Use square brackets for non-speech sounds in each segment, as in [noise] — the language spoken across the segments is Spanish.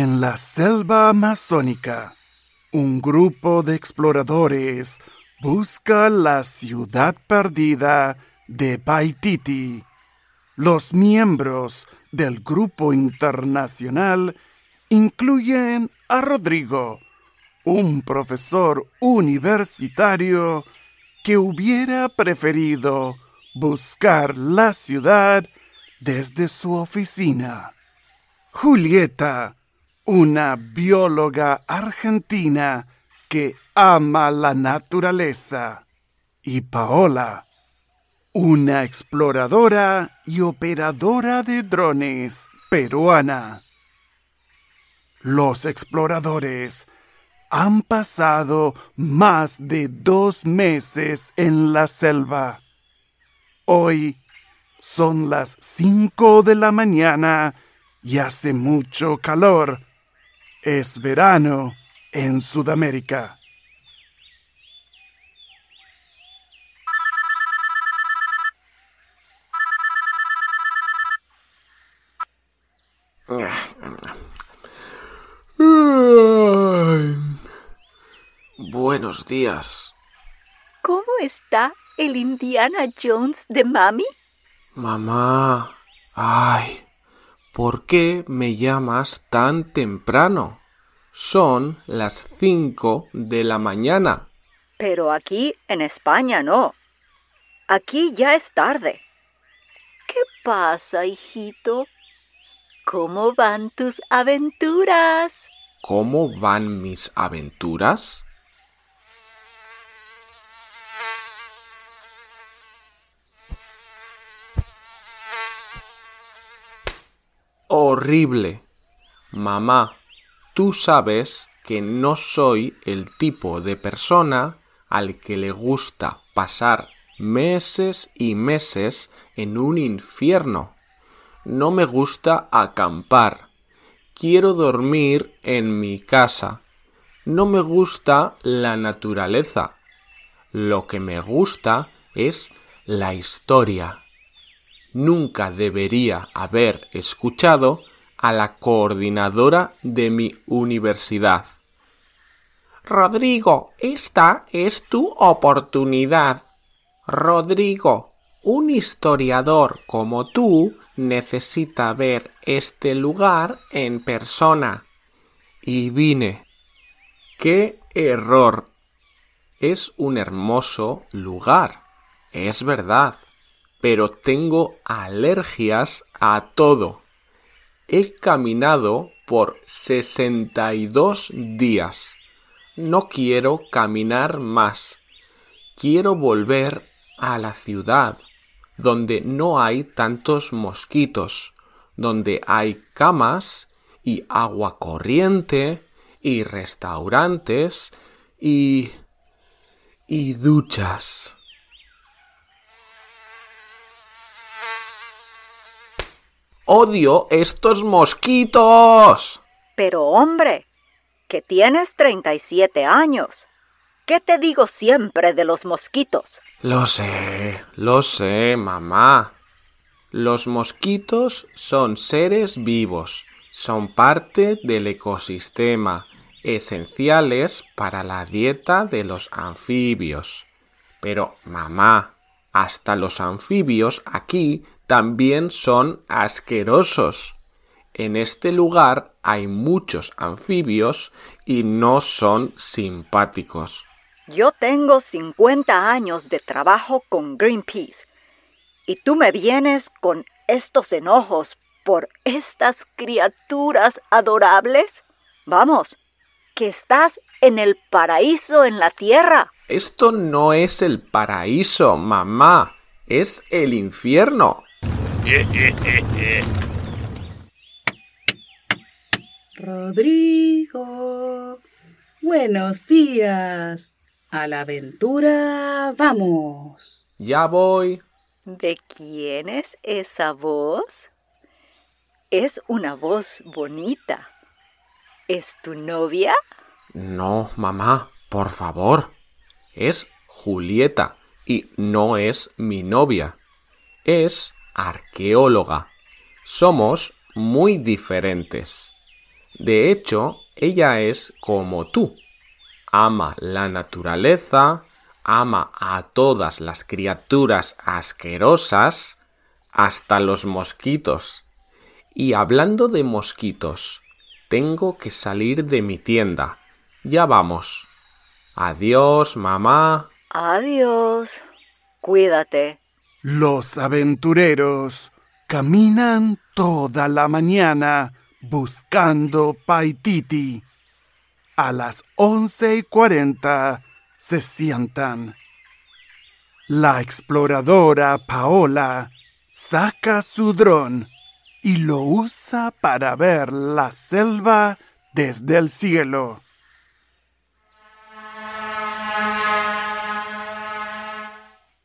En la selva amazónica, un grupo de exploradores busca la ciudad perdida de Paititi. Los miembros del grupo internacional incluyen a Rodrigo, un profesor universitario que hubiera preferido buscar la ciudad desde su oficina. Julieta, una bióloga argentina que ama la naturaleza. Y Paola, una exploradora y operadora de drones peruana. Los exploradores han pasado más de dos meses en la selva. Hoy son las cinco de la mañana y hace mucho calor es verano en Sudamérica. Buenos días. ¿Cómo está el Indiana Jones de mami? Mamá. Ay. ¿Por qué me llamas tan temprano? Son las cinco de la mañana. Pero aquí en España no. Aquí ya es tarde. ¿Qué pasa, hijito? ¿Cómo van tus aventuras? ¿Cómo van mis aventuras? Horrible. Mamá, tú sabes que no soy el tipo de persona al que le gusta pasar meses y meses en un infierno. No me gusta acampar. Quiero dormir en mi casa. No me gusta la naturaleza. Lo que me gusta es la historia nunca debería haber escuchado a la coordinadora de mi universidad. Rodrigo, esta es tu oportunidad. Rodrigo, un historiador como tú necesita ver este lugar en persona. Y vine. ¡Qué error! Es un hermoso lugar. Es verdad pero tengo alergias a todo. He caminado por 62 días. No quiero caminar más. Quiero volver a la ciudad, donde no hay tantos mosquitos, donde hay camas y agua corriente y restaurantes y... y duchas. Odio estos mosquitos. Pero hombre, que tienes 37 años. ¿Qué te digo siempre de los mosquitos? Lo sé, lo sé, mamá. Los mosquitos son seres vivos, son parte del ecosistema, esenciales para la dieta de los anfibios. Pero, mamá, hasta los anfibios aquí también son asquerosos. En este lugar hay muchos anfibios y no son simpáticos. Yo tengo 50 años de trabajo con Greenpeace y tú me vienes con estos enojos por estas criaturas adorables. Vamos, que estás en el paraíso en la tierra. Esto no es el paraíso, mamá, es el infierno. Rodrigo, buenos días. A la aventura vamos. Ya voy. ¿De quién es esa voz? Es una voz bonita. ¿Es tu novia? No, mamá, por favor. Es Julieta y no es mi novia. Es arqueóloga. Somos muy diferentes. De hecho, ella es como tú. Ama la naturaleza, ama a todas las criaturas asquerosas, hasta los mosquitos. Y hablando de mosquitos, tengo que salir de mi tienda. Ya vamos. Adiós, mamá. Adiós. Cuídate. Los aventureros caminan toda la mañana buscando Paititi. A las once y cuarenta se sientan. La exploradora Paola saca su dron y lo usa para ver la selva desde el cielo.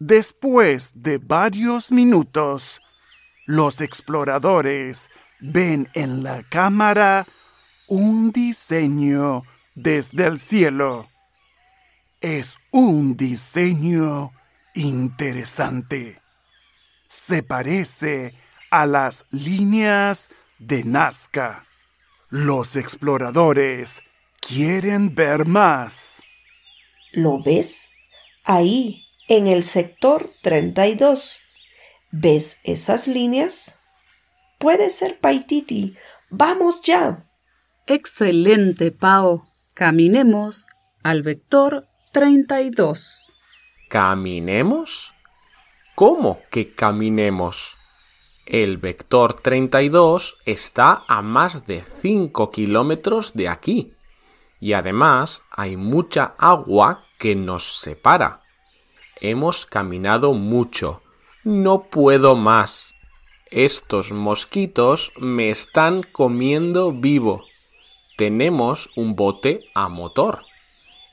Después de varios minutos, los exploradores ven en la cámara un diseño desde el cielo. Es un diseño interesante. Se parece a las líneas de Nazca. Los exploradores quieren ver más. ¿Lo ves? Ahí, en el sector 32. ¿Ves esas líneas? Puede ser Paititi. Vamos ya. Excelente, Pao. Caminemos al vector 32. ¿Caminemos? ¿Cómo que caminemos? El vector 32 está a más de 5 kilómetros de aquí. Y además hay mucha agua que nos separa. Hemos caminado mucho. No puedo más. Estos mosquitos me están comiendo vivo. Tenemos un bote a motor.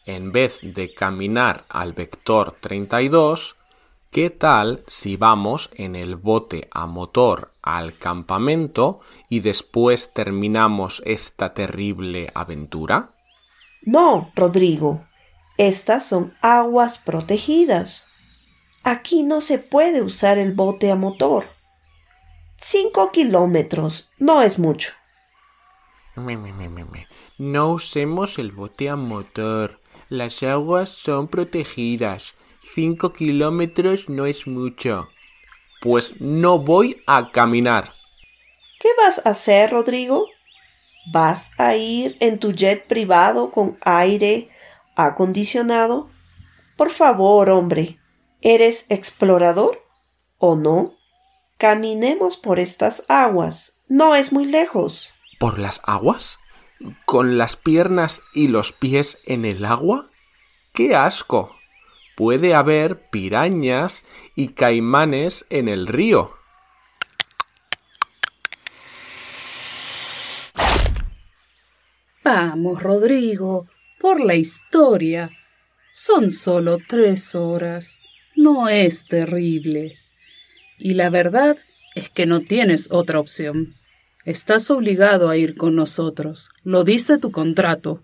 En vez de caminar al vector 32, ¿qué tal si vamos en el bote a motor al campamento y después terminamos esta terrible aventura? No, Rodrigo. Estas son aguas protegidas. Aquí no se puede usar el bote a motor. Cinco kilómetros no es mucho. No usemos el bote a motor. Las aguas son protegidas. Cinco kilómetros no es mucho. Pues no voy a caminar. ¿Qué vas a hacer, Rodrigo? ¿Vas a ir en tu jet privado con aire acondicionado? Por favor, hombre, ¿eres explorador o no? Caminemos por estas aguas. No es muy lejos. ¿Por las aguas? ¿Con las piernas y los pies en el agua? ¡Qué asco! Puede haber pirañas y caimanes en el río. Vamos, Rodrigo, por la historia. Son solo tres horas. No es terrible. Y la verdad es que no tienes otra opción. Estás obligado a ir con nosotros. Lo dice tu contrato.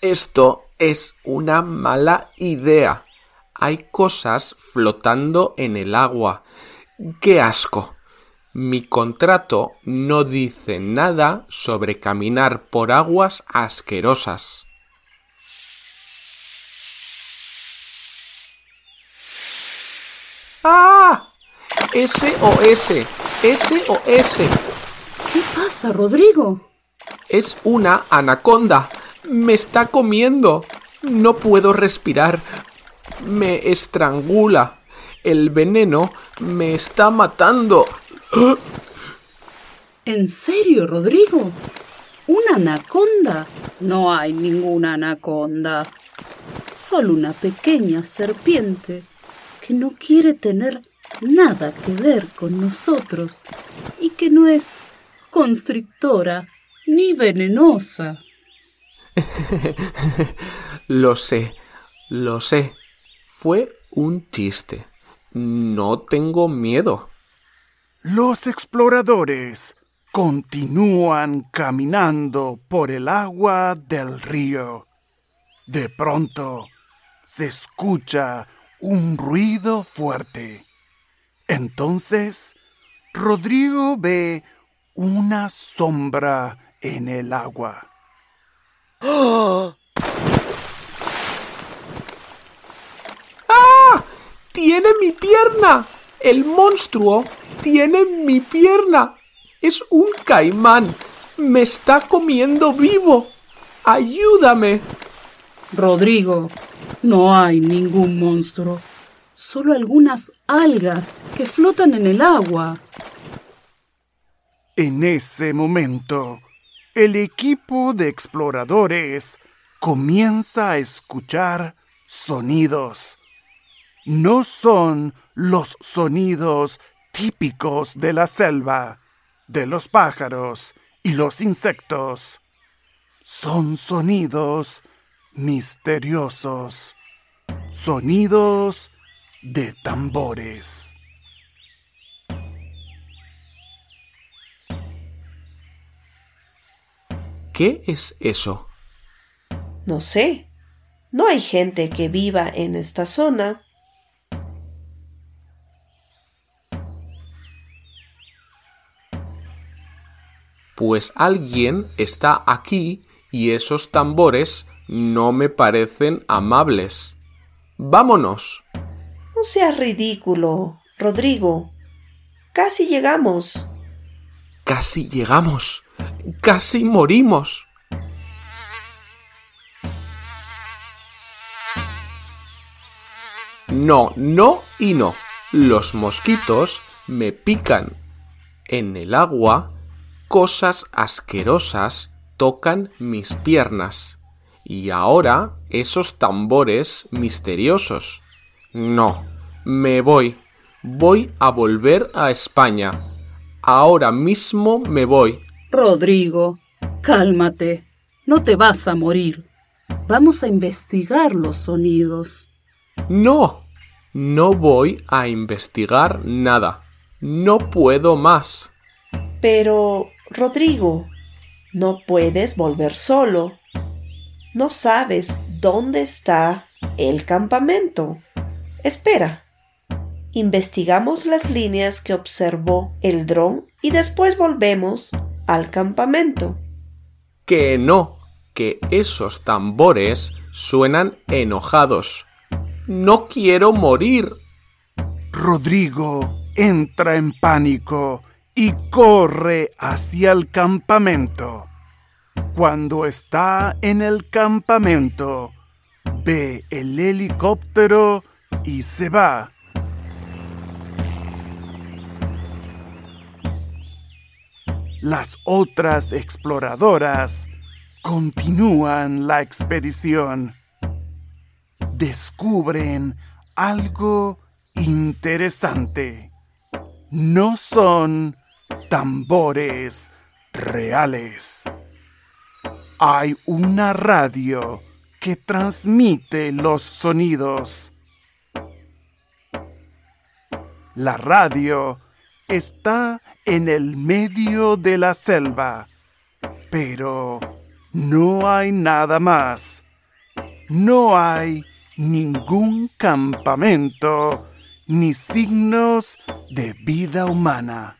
Esto es una mala idea. Hay cosas flotando en el agua. ¡Qué asco! Mi contrato no dice nada sobre caminar por aguas asquerosas. ¡Ah! SOS, SOS. ¿Qué pasa, Rodrigo? Es una anaconda. Me está comiendo. No puedo respirar. Me estrangula. El veneno me está matando. ¿En serio, Rodrigo? ¿Una anaconda? No hay ninguna anaconda. Solo una pequeña serpiente que no quiere tener nada que ver con nosotros y que no es constrictora ni venenosa. [laughs] lo sé, lo sé. Fue un chiste. No tengo miedo. Los exploradores continúan caminando por el agua del río. De pronto se escucha un ruido fuerte. Entonces, Rodrigo ve una sombra en el agua. ¡Ah! ¡Tiene mi pierna! El monstruo tiene mi pierna. Es un caimán. Me está comiendo vivo. Ayúdame. Rodrigo, no hay ningún monstruo. Solo algunas algas que flotan en el agua. En ese momento, el equipo de exploradores comienza a escuchar sonidos. No son los sonidos típicos de la selva, de los pájaros y los insectos. Son sonidos misteriosos, sonidos de tambores. ¿Qué es eso? No sé. No hay gente que viva en esta zona. Pues alguien está aquí y esos tambores no me parecen amables. Vámonos. No seas ridículo, Rodrigo. Casi llegamos. Casi llegamos. Casi morimos. No, no y no. Los mosquitos me pican. En el agua, cosas asquerosas tocan mis piernas. Y ahora esos tambores misteriosos. No, me voy. Voy a volver a España. Ahora mismo me voy. Rodrigo, cálmate. No te vas a morir. Vamos a investigar los sonidos. No, no voy a investigar nada. No puedo más. Pero, Rodrigo, no puedes volver solo. No sabes dónde está el campamento. Espera. Investigamos las líneas que observó el dron y después volvemos al campamento. Que no, que esos tambores suenan enojados. No quiero morir. Rodrigo entra en pánico y corre hacia el campamento. Cuando está en el campamento, ve el helicóptero y se va. Las otras exploradoras continúan la expedición. Descubren algo interesante. No son tambores reales. Hay una radio que transmite los sonidos. La radio está en el medio de la selva, pero no hay nada más. No hay ningún campamento ni signos de vida humana.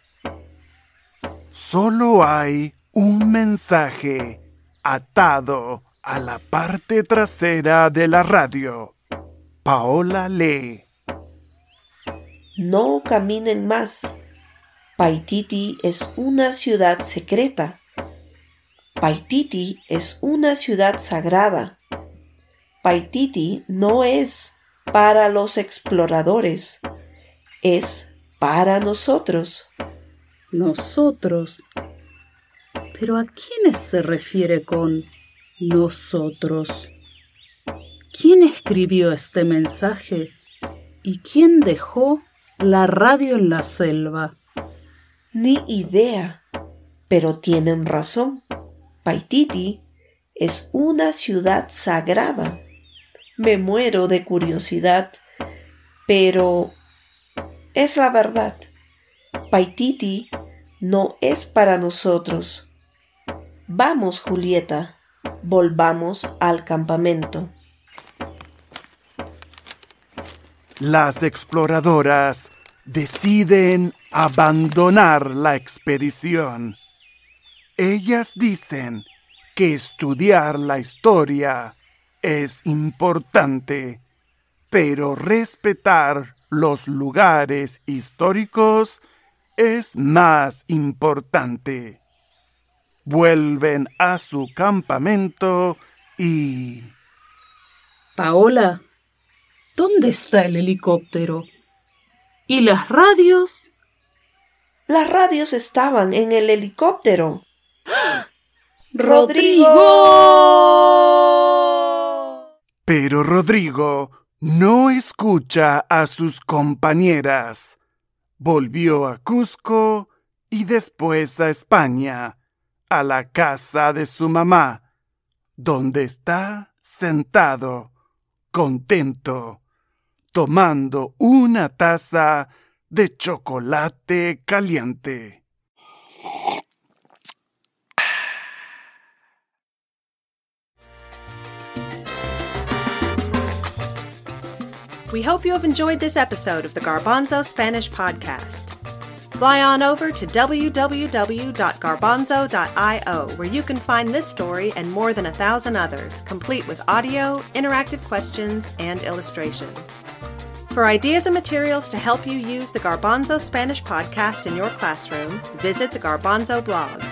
Solo hay un mensaje atado a la parte trasera de la radio. Paola lee. No caminen más. Paititi es una ciudad secreta. Paititi es una ciudad sagrada. Paititi no es para los exploradores, es para nosotros. Nosotros. Pero ¿a quiénes se refiere con nosotros? ¿Quién escribió este mensaje? ¿Y quién dejó la radio en la selva? Ni idea, pero tienen razón. Paititi es una ciudad sagrada. Me muero de curiosidad, pero es la verdad. Paititi no es para nosotros. Vamos, Julieta, volvamos al campamento. Las exploradoras deciden abandonar la expedición. Ellas dicen que estudiar la historia es importante, pero respetar los lugares históricos es más importante. Vuelven a su campamento y... Paola, ¿dónde está el helicóptero? ¿Y las radios? Las radios estaban en el helicóptero. ¡Rodrigo! Pero Rodrigo no escucha a sus compañeras. Volvió a Cusco y después a España, a la casa de su mamá, donde está sentado, contento, tomando una taza de chocolate caliente. We hope you have enjoyed this episode of the Garbanzo Spanish Podcast. Fly on over to www.garbanzo.io where you can find this story and more than a thousand others, complete with audio, interactive questions, and illustrations. For ideas and materials to help you use the Garbanzo Spanish Podcast in your classroom, visit the Garbanzo blog.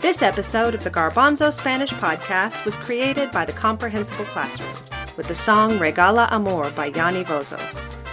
This episode of the Garbanzo Spanish Podcast was created by the Comprehensible Classroom with the song Regala Amor by Yanni Vozos.